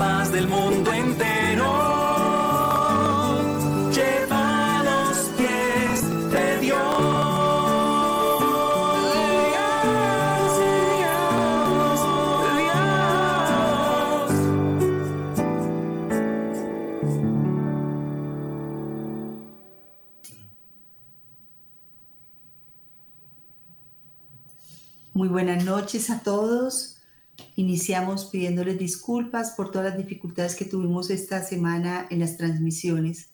del mundo entero. Muy buenas noches a todos. Iniciamos pidiéndoles disculpas por todas las dificultades que tuvimos esta semana en las transmisiones.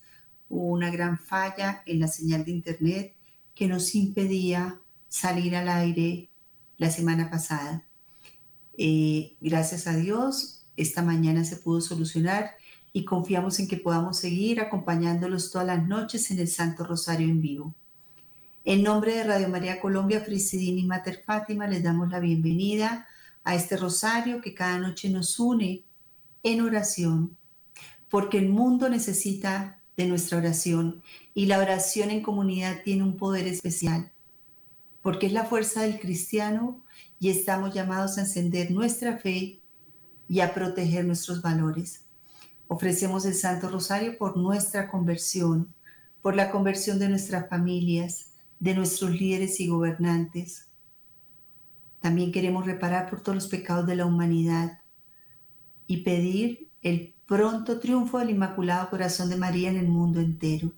Hubo una gran falla en la señal de internet que nos impedía salir al aire la semana pasada. Eh, gracias a Dios, esta mañana se pudo solucionar y confiamos en que podamos seguir acompañándolos todas las noches en el Santo Rosario en vivo. En nombre de Radio María Colombia, Frisidini y Mater Fátima, les damos la bienvenida a este rosario que cada noche nos une en oración, porque el mundo necesita de nuestra oración y la oración en comunidad tiene un poder especial, porque es la fuerza del cristiano y estamos llamados a encender nuestra fe y a proteger nuestros valores. Ofrecemos el Santo Rosario por nuestra conversión, por la conversión de nuestras familias, de nuestros líderes y gobernantes. También queremos reparar por todos los pecados de la humanidad y pedir el pronto triunfo del Inmaculado Corazón de María en el mundo entero.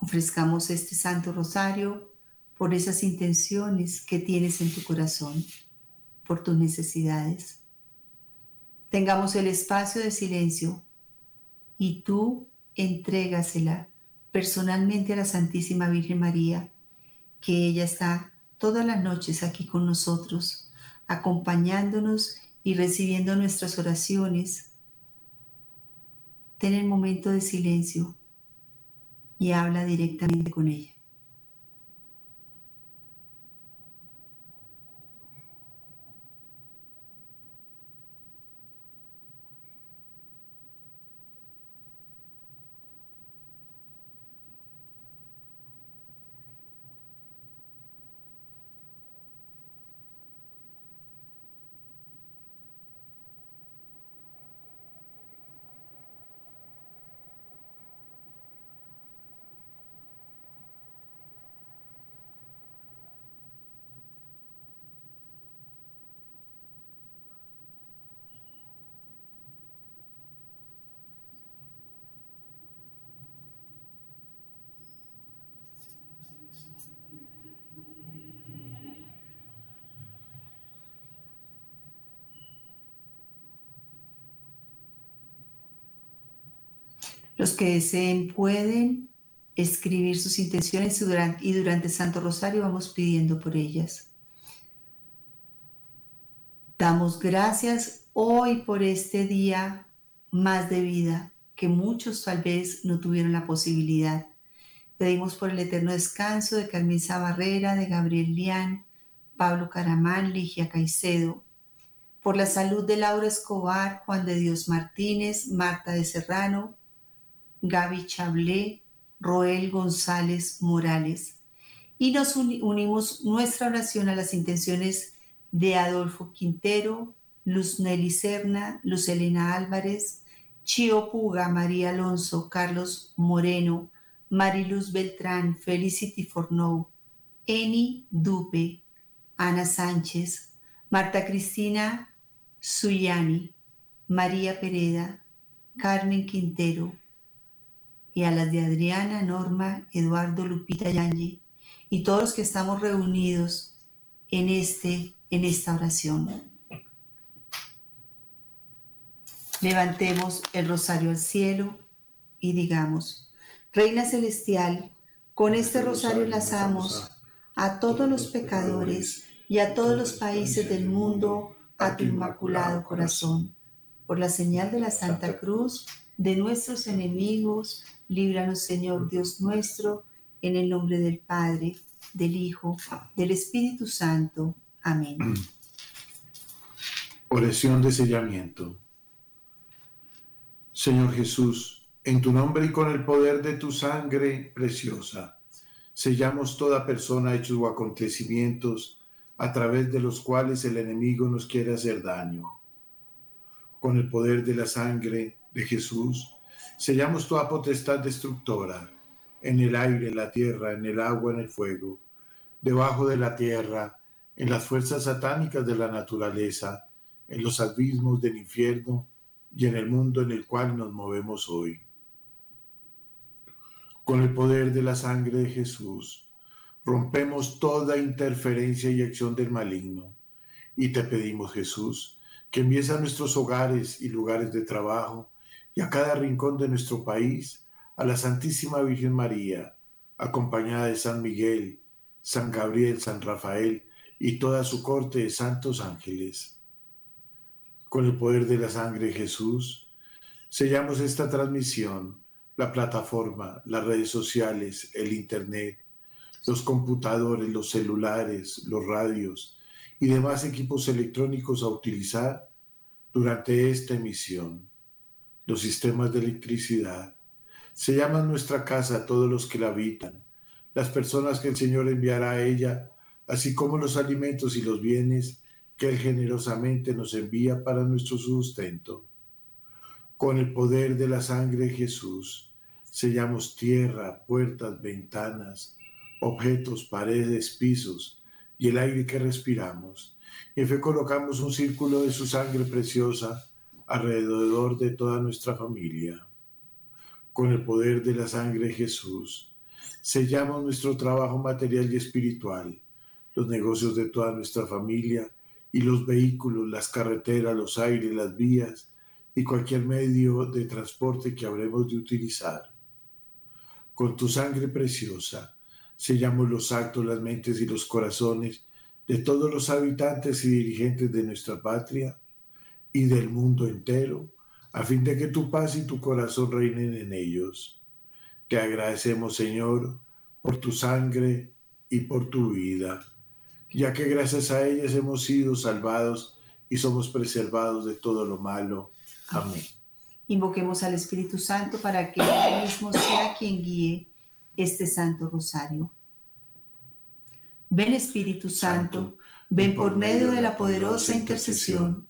Ofrezcamos este Santo Rosario por esas intenciones que tienes en tu corazón, por tus necesidades. Tengamos el espacio de silencio y tú entrégasela personalmente a la Santísima Virgen María, que ella está todas las noches aquí con nosotros, acompañándonos y recibiendo nuestras oraciones. Ten el momento de silencio y habla directamente con ella. Los que deseen pueden escribir sus intenciones y durante, Santo Rosario vamos pidiendo por ellas. Damos gracias hoy por este día más de vida que muchos tal vez no tuvieron la posibilidad. Pedimos por el eterno descanso de Carmen Barrera, de Gabriel Lián, Pablo Caramán, Ligia Caicedo, por la salud de Laura Escobar, Juan de Dios Martínez, Marta de Serrano, Gaby Chablé, Roel González Morales. Y nos unimos nuestra oración a las intenciones de Adolfo Quintero, Luz Nelly Serna, Luz Elena Álvarez, Chio Puga, María Alonso, Carlos Moreno, Mariluz Beltrán, Felicity Fornou, Eni Dupe, Ana Sánchez, Marta Cristina Suyani, María Pereda, Carmen Quintero, y a las de Adriana, Norma, Eduardo, Lupita y y todos los que estamos reunidos en, este, en esta oración. Levantemos el rosario al cielo y digamos, Reina Celestial, con este rosario enlazamos a todos los pecadores y a todos los países del mundo a tu inmaculado corazón. Por la señal de la Santa Cruz de nuestros enemigos, Líbranos, Señor Dios nuestro, en el nombre del Padre, del Hijo, del Espíritu Santo. Amén. Oración de sellamiento. Señor Jesús, en tu nombre y con el poder de tu sangre preciosa, sellamos toda persona, hechos o acontecimientos a través de los cuales el enemigo nos quiere hacer daño. Con el poder de la sangre de Jesús, sellamos toda potestad destructora en el aire, en la tierra, en el agua, en el fuego, debajo de la tierra, en las fuerzas satánicas de la naturaleza, en los abismos del infierno y en el mundo en el cual nos movemos hoy. Con el poder de la sangre de Jesús, rompemos toda interferencia y acción del maligno. Y te pedimos, Jesús, que envíes a nuestros hogares y lugares de trabajo a cada rincón de nuestro país a la Santísima Virgen María, acompañada de San Miguel, San Gabriel, San Rafael y toda su corte de santos ángeles. Con el poder de la sangre de Jesús, sellamos esta transmisión la plataforma, las redes sociales, el Internet, los computadores, los celulares, los radios y demás equipos electrónicos a utilizar durante esta emisión. Los sistemas de electricidad. Se llaman nuestra casa a todos los que la habitan, las personas que el Señor enviará a ella, así como los alimentos y los bienes que Él generosamente nos envía para nuestro sustento. Con el poder de la sangre de Jesús, Sellamos tierra, puertas, ventanas, objetos, paredes, pisos y el aire que respiramos. En fe colocamos un círculo de su sangre preciosa alrededor de toda nuestra familia. Con el poder de la sangre de Jesús, sellamos nuestro trabajo material y espiritual, los negocios de toda nuestra familia y los vehículos, las carreteras, los aires, las vías y cualquier medio de transporte que habremos de utilizar con tu sangre preciosa, sellamos los actos, las mentes y los corazones de todos los habitantes y dirigentes de nuestra patria y del mundo entero, a fin de que tu paz y tu corazón reinen en ellos. Te agradecemos, Señor, por tu sangre y por tu vida, ya que gracias a ellas hemos sido salvados y somos preservados de todo lo malo. Amén. Invoquemos al Espíritu Santo para que Él mismo sea quien guíe este Santo Rosario. Ven Espíritu Santo, ven por medio de la poderosa intercesión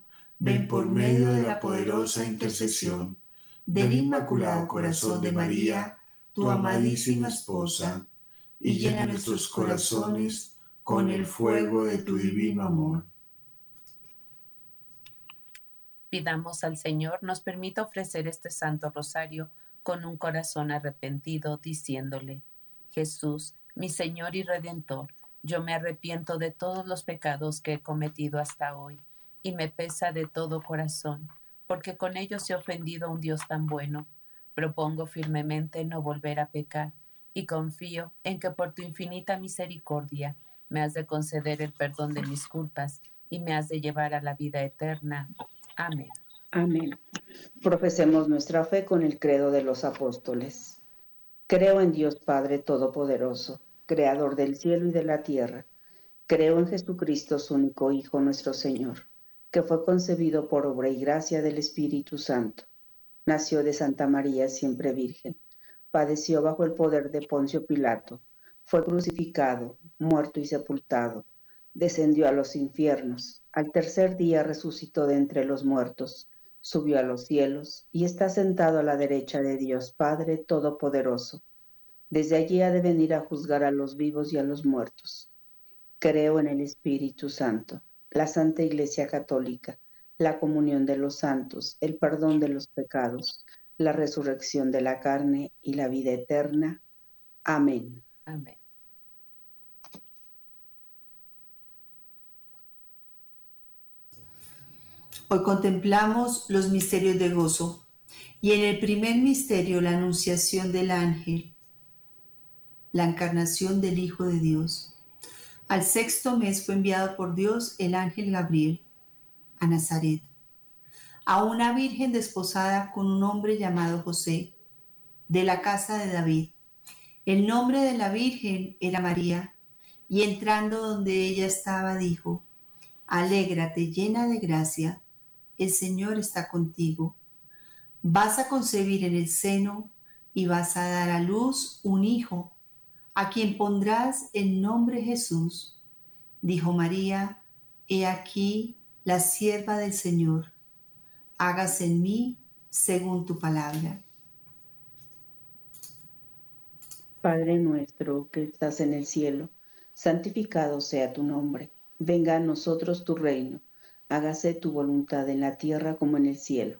ven por medio de la poderosa intercesión del Inmaculado Corazón de María, tu amadísima esposa, y llena nuestros corazones con el fuego de tu divino amor. Pidamos al Señor nos permita ofrecer este Santo Rosario con un corazón arrepentido, diciéndole, Jesús, mi Señor y Redentor, yo me arrepiento de todos los pecados que he cometido hasta hoy, y me pesa de todo corazón, porque con ellos he ofendido a un Dios tan bueno. Propongo firmemente no volver a pecar, y confío en que por tu infinita misericordia me has de conceder el perdón de mis culpas y me has de llevar a la vida eterna. Amén. Amén. Profesemos nuestra fe con el credo de los apóstoles. Creo en Dios Padre Todopoderoso, Creador del cielo y de la tierra. Creo en Jesucristo, su único Hijo, nuestro Señor, que fue concebido por obra y gracia del Espíritu Santo. Nació de Santa María, siempre Virgen. Padeció bajo el poder de Poncio Pilato. Fue crucificado, muerto y sepultado. Descendió a los infiernos al tercer día resucitó de entre los muertos, subió a los cielos y está sentado a la derecha de Dios Padre Todopoderoso. Desde allí ha de venir a juzgar a los vivos y a los muertos. Creo en el Espíritu Santo, la Santa Iglesia Católica, la comunión de los santos, el perdón de los pecados, la resurrección de la carne y la vida eterna. Amén. Amén. Hoy contemplamos los misterios de gozo y en el primer misterio la anunciación del ángel. la encarnación del Hijo de Dios. Al sexto mes fue enviado por Dios el ángel Gabriel a Nazaret, a una virgen desposada con un hombre llamado José, de la casa de David. El nombre de la virgen era María, y entrando donde ella estaba dijo, Alégrate llena de gracia, el Señor está contigo. Vas a concebir en el seno y vas a dar a luz un hijo, a quien pondrás el nombre Jesús. Dijo María, He aquí la sierva del Señor, hágase en mí según tu palabra. Padre nuestro que estás en el cielo, santificado sea tu nombre, venga a nosotros tu reino, hágase tu voluntad en la tierra como en el cielo.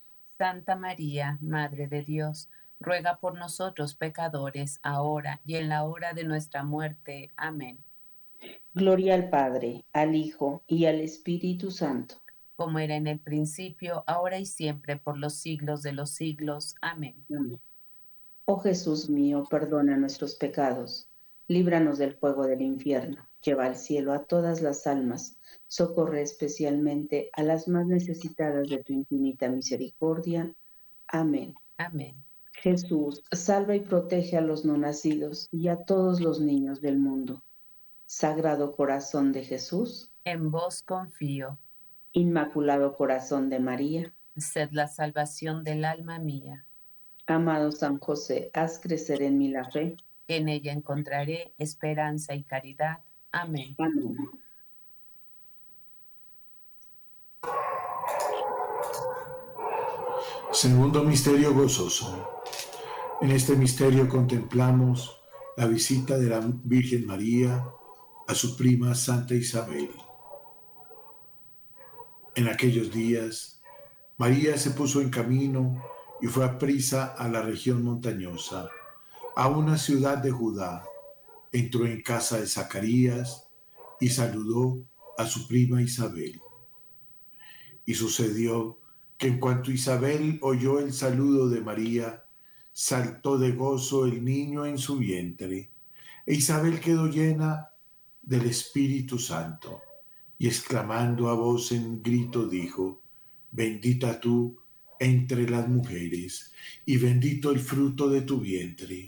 Santa María, Madre de Dios, ruega por nosotros pecadores, ahora y en la hora de nuestra muerte. Amén. Gloria al Padre, al Hijo y al Espíritu Santo. Como era en el principio, ahora y siempre, por los siglos de los siglos. Amén. Amén. Oh Jesús mío, perdona nuestros pecados, líbranos del fuego del infierno, lleva al cielo a todas las almas Socorre especialmente a las más necesitadas de tu infinita misericordia. Amén. Amén. Jesús, salva y protege a los no nacidos y a todos los niños del mundo. Sagrado Corazón de Jesús, En vos confío. Inmaculado Corazón de María, Sed la salvación del alma mía. amado San José, haz crecer en mí la fe. En ella encontraré esperanza y caridad. Amén. Segundo misterio gozoso. En este misterio contemplamos la visita de la Virgen María a su prima Santa Isabel. En aquellos días, María se puso en camino y fue a prisa a la región montañosa, a una ciudad de Judá. Entró en casa de Zacarías y saludó a su prima Isabel. Y sucedió que en cuanto Isabel oyó el saludo de María, saltó de gozo el niño en su vientre, e Isabel quedó llena del Espíritu Santo, y exclamando a voz en grito dijo, bendita tú entre las mujeres, y bendito el fruto de tu vientre.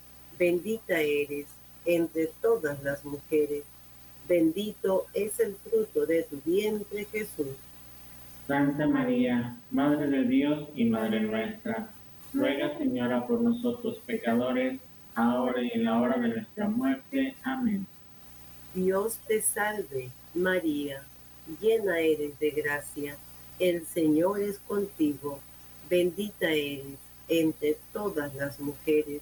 bendita eres entre todas las mujeres, bendito es el fruto de tu vientre Jesús. Santa María, Madre de Dios y Madre nuestra, ruega Señora por nosotros pecadores, ahora y en la hora de nuestra muerte. Amén. Dios te salve María, llena eres de gracia, el Señor es contigo, bendita eres entre todas las mujeres,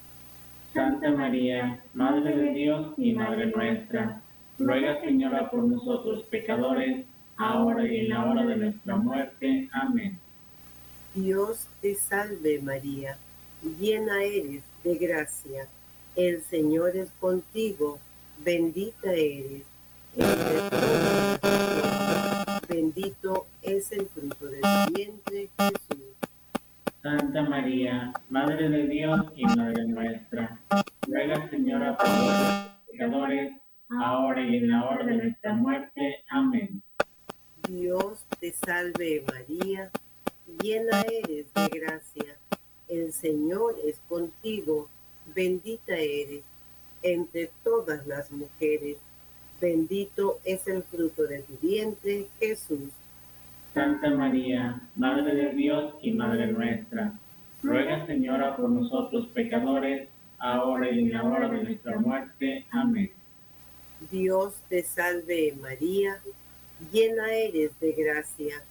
Santa María, Madre de Dios y Madre nuestra, ruega Señora por nosotros pecadores, ahora y en la hora de nuestra muerte. Amén. Dios te salve María, llena eres de gracia, el Señor es contigo, bendita eres entre mujeres, bendito es el fruto de tu vientre Jesús. Santa María, Madre de Dios y Madre nuestra, ruega Señora por nosotros pecadores, ahora y en la hora de nuestra muerte. Amén. Dios te salve María, llena eres de gracia, el Señor es contigo, bendita eres entre todas las mujeres, bendito es el fruto de tu vientre Jesús. Santa María, Madre de Dios y Madre nuestra, ruega Señora por nosotros pecadores, ahora y en la hora de nuestra muerte. Amén. Dios te salve María, llena eres de gracia,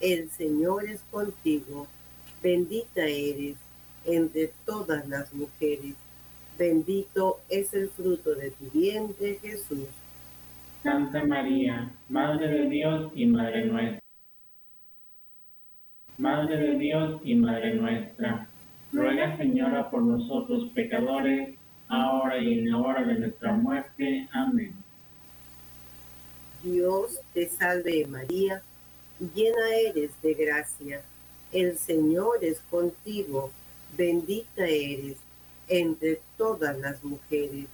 el Señor es contigo, bendita eres entre todas las mujeres, bendito es el fruto de tu vientre Jesús. Santa María, Madre de Dios y Madre nuestra. Madre de Dios y Madre nuestra, ruega Señora por nosotros pecadores, ahora y en la hora de nuestra muerte. Amén. Dios te salve María, llena eres de gracia, el Señor es contigo, bendita eres entre todas las mujeres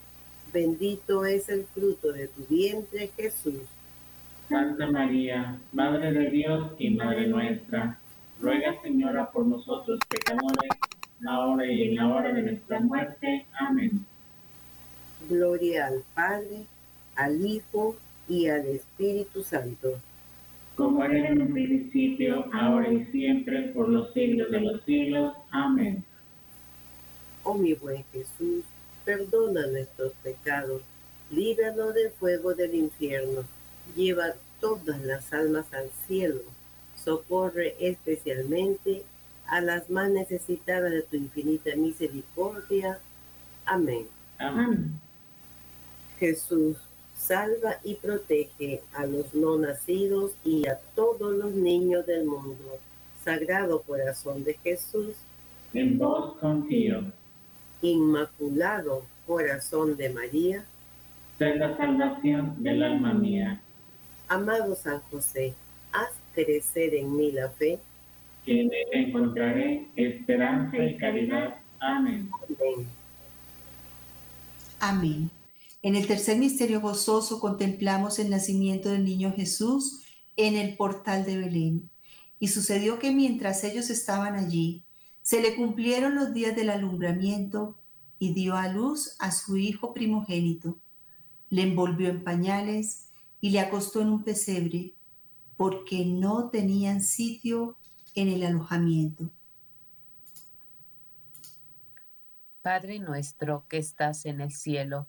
bendito es el fruto de tu vientre, Jesús. Santa María, Madre de Dios y Madre nuestra, ruega Señora por nosotros pecadores, ahora y en la hora de nuestra muerte. Amén. Gloria al Padre, al Hijo y al Espíritu Santo. Como era en un principio, ahora y siempre, por los siglos de los siglos. Amén. Oh mi buen Jesús perdona nuestros pecados, líbranos del fuego del infierno, lleva todas las almas al cielo, socorre especialmente a las más necesitadas de tu infinita misericordia. Amén. Amén. Jesús, salva y protege a los no nacidos y a todos los niños del mundo. Sagrado corazón de Jesús, en vos confío. Inmaculado Corazón de María, sé la salvación del alma mía. Amado San José, haz crecer en mí la fe, que en él encontraré esperanza y caridad. Amén. Amén. Amén. En el tercer misterio gozoso contemplamos el nacimiento del niño Jesús en el portal de Belén. Y sucedió que mientras ellos estaban allí, se le cumplieron los días del alumbramiento y dio a luz a su hijo primogénito. Le envolvió en pañales y le acostó en un pesebre, porque no tenían sitio en el alojamiento. Padre nuestro que estás en el cielo,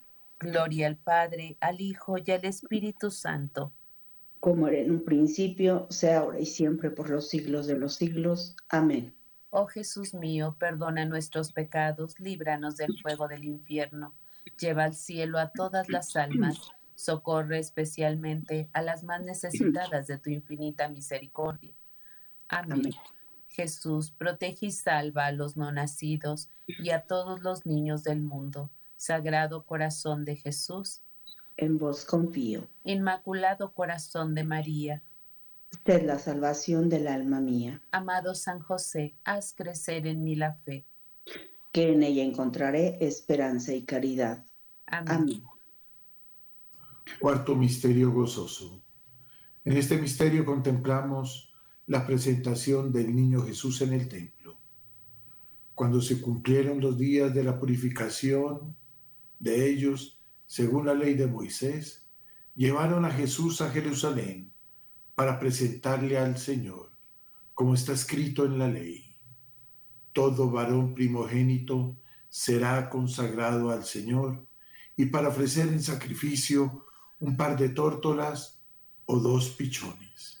Gloria al Padre, al Hijo y al Espíritu Santo. Como era en un principio, sea ahora y siempre por los siglos de los siglos. Amén. Oh Jesús mío, perdona nuestros pecados, líbranos del fuego del infierno, lleva al cielo a todas las almas, socorre especialmente a las más necesitadas de tu infinita misericordia. Amén. Amén. Jesús, protege y salva a los no nacidos y a todos los niños del mundo. Sagrado corazón de Jesús, En vos confío. Inmaculado corazón de María, Sed la salvación del alma mía, amado San José, haz crecer en mí la fe. que en ella encontraré esperanza y caridad. Amén. Amén. Cuarto misterio gozoso. En este misterio contemplamos la presentación del niño Jesús en el templo. Cuando se cumplieron los días de la purificación de ellos, según la ley de Moisés, llevaron a Jesús a Jerusalén para presentarle al Señor, como está escrito en la ley. Todo varón primogénito será consagrado al Señor y para ofrecer en sacrificio un par de tórtolas o dos pichones.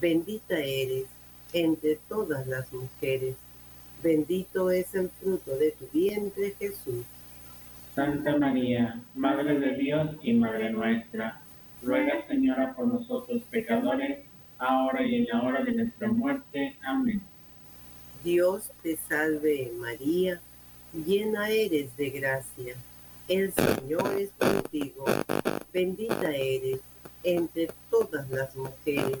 Bendita eres entre todas las mujeres. Bendito es el fruto de tu vientre, Jesús. Santa María, Madre de Dios y Madre nuestra, ruega Señora por nosotros pecadores, ahora y en la hora de nuestra muerte. Amén. Dios te salve, María, llena eres de gracia. El Señor es contigo. Bendita eres entre todas las mujeres.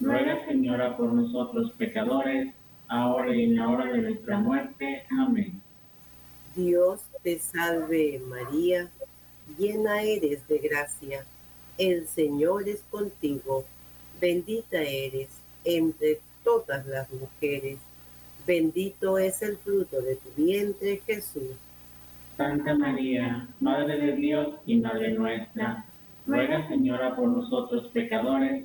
ruega Señora por nosotros pecadores, ahora y en la hora de nuestra muerte. Amén. Dios te salve María, llena eres de gracia, el Señor es contigo, bendita eres entre todas las mujeres, bendito es el fruto de tu vientre Jesús. Santa María, Madre de Dios y Madre nuestra, ruega Señora por nosotros pecadores,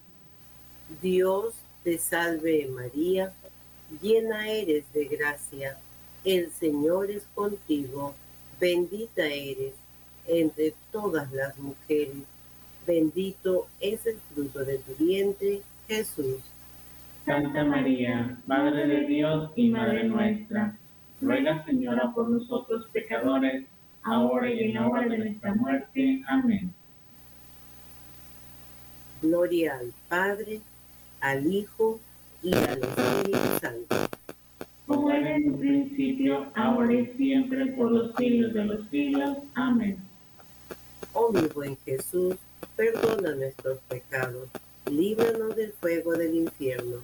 Dios te salve María, llena eres de gracia, el Señor es contigo, bendita eres entre todas las mujeres, bendito es el fruto de tu vientre, Jesús. Santa María, Madre de Dios y Madre nuestra, ruega Señora por nosotros pecadores, ahora y en la hora de nuestra muerte. Amén. Gloria al Padre, al Hijo y al Espíritu Santo. Como era en un principio, ahora y siempre, por los siglos de los siglos. Amén. Oh mi buen Jesús, perdona nuestros pecados, líbranos del fuego del infierno,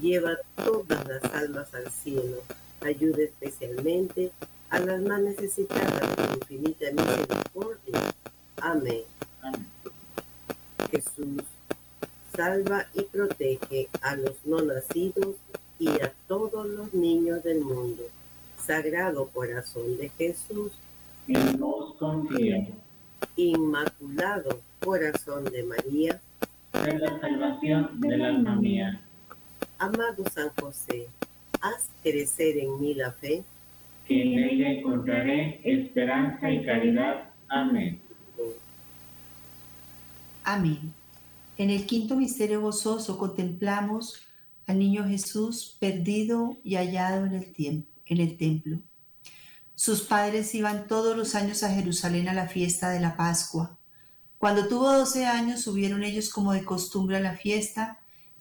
lleva todas las almas al cielo, ayuda especialmente a las más necesitadas de tu infinita misericordia. Amén. Amén. Jesús, salva y protege a los no nacidos y a todos los niños del mundo. Sagrado corazón de Jesús, En vos confío. Inmaculado corazón de María, Sé la salvación del alma mía. amado San José, haz crecer en mí la fe. Que en ella encontraré esperanza y caridad. Amén. Amén. En el quinto misterio gozoso contemplamos al niño Jesús perdido y hallado en el, tiemp- en el templo. Sus padres iban todos los años a Jerusalén a la fiesta de la Pascua. Cuando tuvo doce años subieron ellos como de costumbre a la fiesta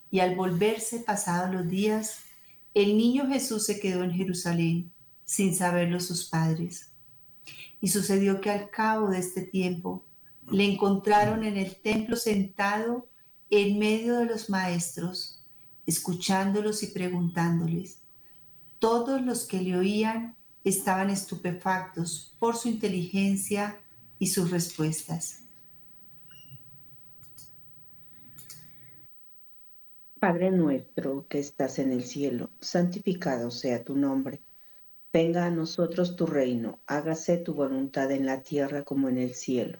y al volverse pasados los días, el niño Jesús se quedó en Jerusalén sin saberlo sus padres. Y sucedió que al cabo de este tiempo le encontraron en el templo sentado en medio de los maestros, escuchándolos y preguntándoles. Todos los que le oían estaban estupefactos por su inteligencia y sus respuestas. Padre nuestro que estás en el cielo, santificado sea tu nombre. Venga a nosotros tu reino, hágase tu voluntad en la tierra como en el cielo.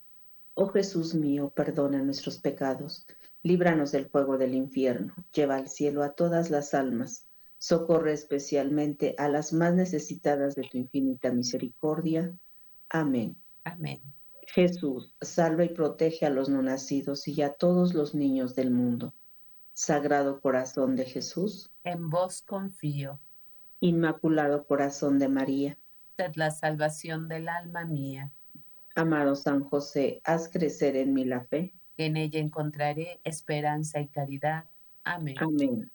Oh Jesús mío, perdona nuestros pecados, líbranos del fuego del infierno, lleva al cielo a todas las almas, socorre especialmente a las más necesitadas de tu infinita misericordia. Amén. Amén. Jesús, salva y protege a los no nacidos y a todos los niños del mundo. Sagrado corazón de Jesús, en vos confío. Inmaculado Corazón de María. Sed la salvación del alma mía. Amado San José, haz crecer en mí la fe. En ella encontraré esperanza y caridad. Amén. Amén.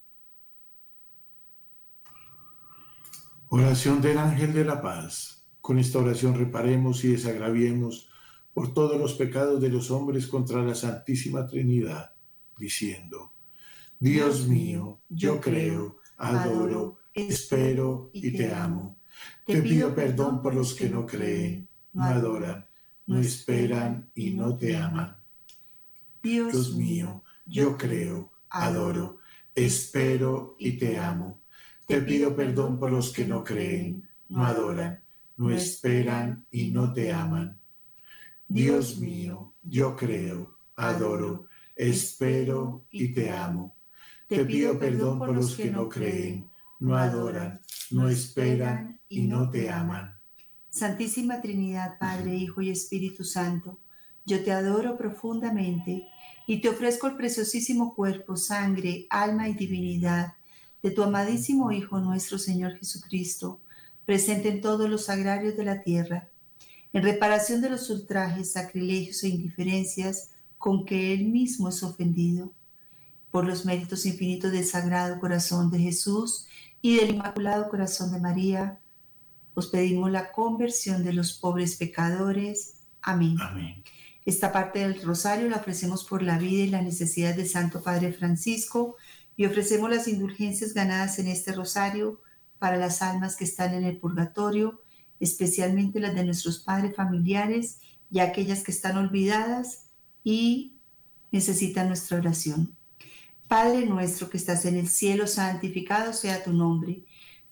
Oración del ángel de la paz. Con esta oración reparemos y desagraviemos por todos los pecados de los hombres contra la Santísima Trinidad, diciendo, Dios mío, yo creo, adoro, espero y te amo. Te pido perdón por los que no creen, no adoran, no esperan y no te aman. Dios mío, yo creo, adoro, espero y te amo. Te pido perdón por los que no creen, no adoran, no esperan y no te aman. Dios mío, yo creo, adoro, espero y te amo. Te pido perdón por los que no creen, no adoran, no esperan y no te aman. Santísima Trinidad, Padre, Hijo y Espíritu Santo, yo te adoro profundamente y te ofrezco el preciosísimo cuerpo, sangre, alma y divinidad de tu amadísimo Hijo nuestro Señor Jesucristo, presente en todos los agrarios de la tierra, en reparación de los ultrajes, sacrilegios e indiferencias con que Él mismo es ofendido. Por los méritos infinitos del Sagrado Corazón de Jesús, y del Inmaculado Corazón de María, os pedimos la conversión de los pobres pecadores. Amén. Esta parte del rosario la ofrecemos por la vida y la necesidad del Santo Padre Francisco y ofrecemos las indulgencias ganadas en este rosario para las almas que están en el purgatorio, especialmente las de nuestros padres familiares y aquellas que están olvidadas y necesitan nuestra oración. Padre nuestro que estás en el cielo, santificado sea tu nombre.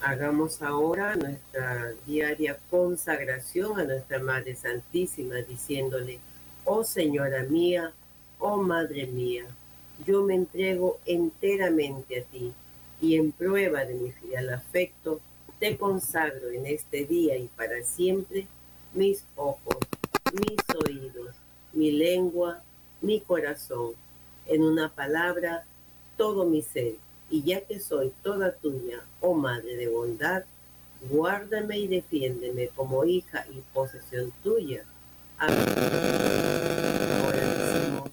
Hagamos ahora nuestra diaria consagración a nuestra Madre Santísima, diciéndole, oh Señora mía, oh Madre mía, yo me entrego enteramente a ti y en prueba de mi fiel afecto, te consagro en este día y para siempre mis ojos, mis oídos, mi lengua, mi corazón, en una palabra, todo mi ser. Y ya que soy toda tuya, oh Madre de bondad, guárdame y defiéndeme como hija y posesión tuya. Amén. Ahora decimos,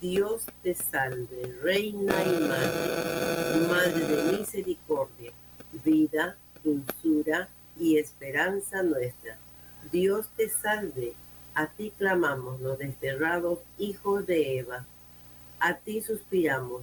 Dios te salve, Reina y Madre, Madre de misericordia, vida, dulzura y esperanza nuestra. Dios te salve, a ti clamamos los desterrados hijos de Eva, a ti suspiramos,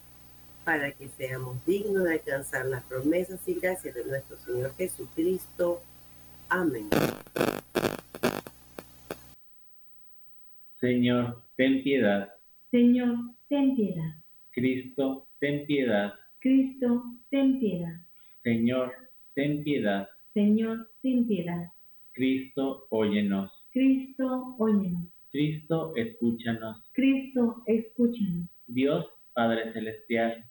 para que seamos dignos de alcanzar las promesas y gracias de nuestro Señor Jesucristo. Amén. Señor, ten piedad. Señor, ten piedad. Cristo, ten piedad. Cristo, ten piedad. Señor, ten piedad. Señor, ten piedad. Cristo, óyenos. Cristo, óyenos. Cristo, escúchanos. Cristo, escúchanos. Dios, Padre Celestial.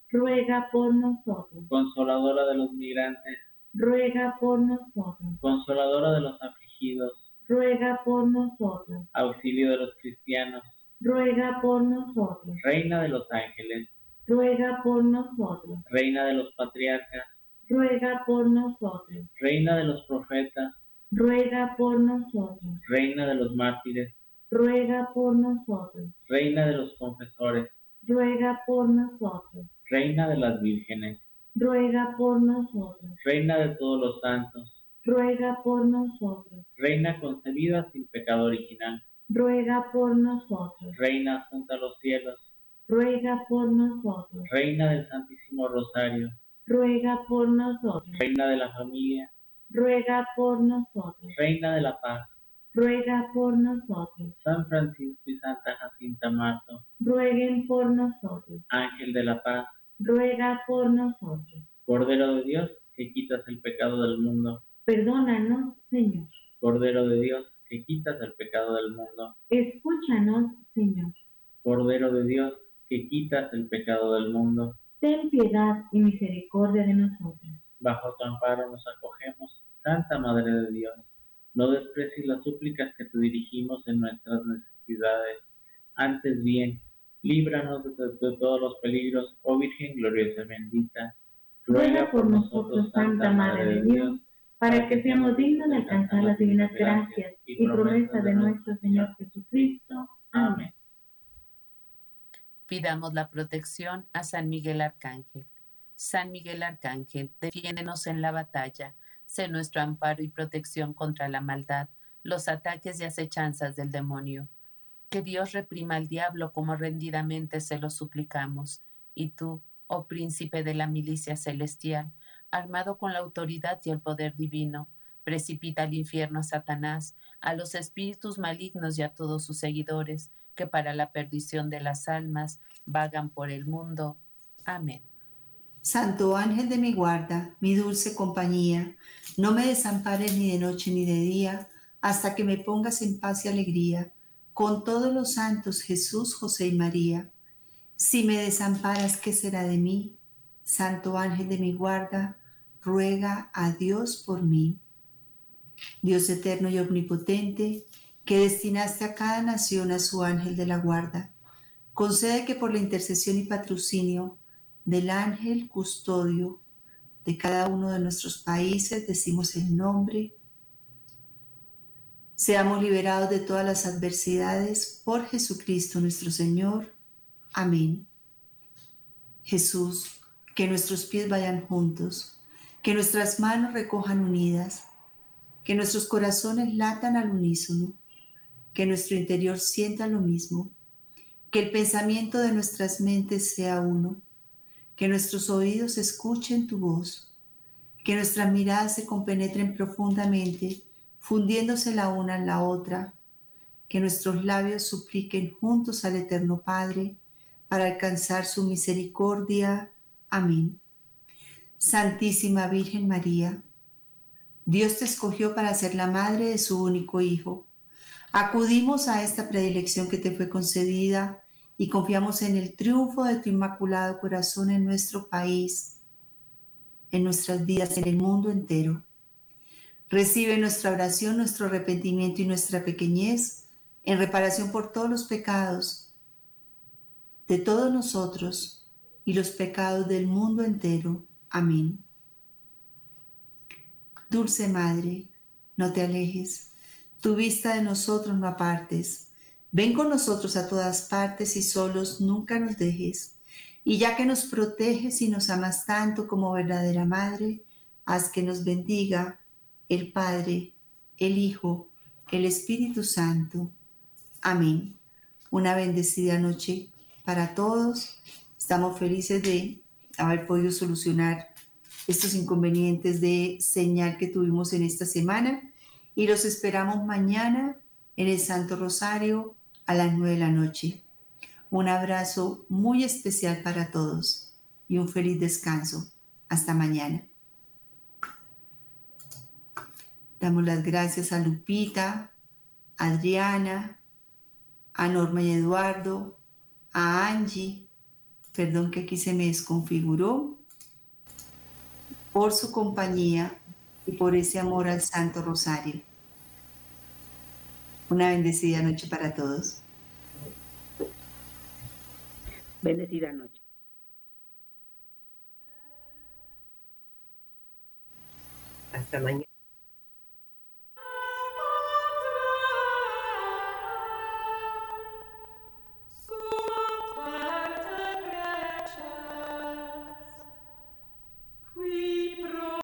Ruega por nosotros. consoladora de los migrantes, Ruega por nosotros. consoladora de los afligidos, Ruega por nosotros. auxilio de los cristianos, Ruega por nosotros. reina de los ángeles, Ruega por nosotros. reina de los patriarcas, Ruega por nosotros. reina de los profetas, Ruega por nosotros. reina de los mártires, Ruega por nosotros. reina de los confesores, Ruega por nosotros. Reina de las vírgenes, Ruega por nosotros. reina de todos los santos, Ruega por nosotros. reina concebida sin pecado original, Ruega por nosotros. reina asunta a los cielos, Ruega por nosotros. reina del Santísimo Rosario, Ruega por nosotros. reina de la familia, Ruega por nosotros. reina de la paz, Ruega por nosotros. San Francisco y Santa Jacinta Marto, Rueguen por nosotros. Ángel de la paz, Ruega por nosotros. Cordero de Dios, que quitas el pecado del mundo, Perdónanos, Señor. Cordero de Dios, que quitas el pecado del mundo, Escúchanos, Señor. Cordero de Dios, que quitas el pecado del mundo, Ten piedad y misericordia de nosotros. bajo tu amparo nos acogemos, Santa Madre de Dios. No desprecies las súplicas que te dirigimos en nuestras necesidades. Antes bien, líbranos de, de todos los peligros, oh Virgen gloriosa y bendita. Ruega por nosotros, Santa Madre de Dios, para que seamos dignos de alcanzar las divinas gracias y promesas de nuestro Señor Jesucristo. Amén. Pidamos la protección a San Miguel Arcángel. San Miguel Arcángel, defiéndenos en la batalla, sé nuestro amparo y protección contra la maldad, los ataques y acechanzas del demonio. Que Dios reprima al diablo como rendidamente se lo suplicamos. Y tú, oh príncipe de la milicia celestial, armado con la autoridad y el poder divino, precipita al infierno a Satanás, a los espíritus malignos y a todos sus seguidores, que para la perdición de las almas vagan por el mundo. Amén. Santo ángel de mi guarda, mi dulce compañía, no me desampares ni de noche ni de día, hasta que me pongas en paz y alegría, con todos los santos Jesús, José y María. Si me desamparas, ¿qué será de mí? Santo ángel de mi guarda, ruega a Dios por mí. Dios eterno y omnipotente, que destinaste a cada nación a su ángel de la guarda, concede que por la intercesión y patrocinio del ángel custodio de cada uno de nuestros países, decimos el nombre, seamos liberados de todas las adversidades por Jesucristo nuestro Señor. Amén. Jesús, que nuestros pies vayan juntos, que nuestras manos recojan unidas, que nuestros corazones latan al unísono, que nuestro interior sienta lo mismo, que el pensamiento de nuestras mentes sea uno, que nuestros oídos escuchen tu voz, que nuestras miradas se compenetren profundamente, fundiéndose la una en la otra, que nuestros labios supliquen juntos al Eterno Padre para alcanzar su misericordia. Amén. Santísima Virgen María, Dios te escogió para ser la madre de su único Hijo. Acudimos a esta predilección que te fue concedida y confiamos en el triunfo de tu inmaculado corazón en nuestro país, en nuestras vidas, en el mundo entero. Recibe nuestra oración, nuestro arrepentimiento y nuestra pequeñez en reparación por todos los pecados de todos nosotros y los pecados del mundo entero. Amén. Dulce Madre, no te alejes, tu vista de nosotros no apartes. Ven con nosotros a todas partes y solos nunca nos dejes. Y ya que nos proteges y nos amas tanto como verdadera Madre, haz que nos bendiga el Padre, el Hijo, el Espíritu Santo. Amén. Una bendecida noche para todos. Estamos felices de haber podido solucionar estos inconvenientes de señal que tuvimos en esta semana y los esperamos mañana en el Santo Rosario a las 9 de la noche. Un abrazo muy especial para todos y un feliz descanso. Hasta mañana. Damos las gracias a Lupita, a Adriana, a Norma y Eduardo, a Angie, perdón que aquí se me desconfiguró, por su compañía y por ese amor al Santo Rosario. Una bendecida noche para todos. Bendecida noche. Hasta mañana.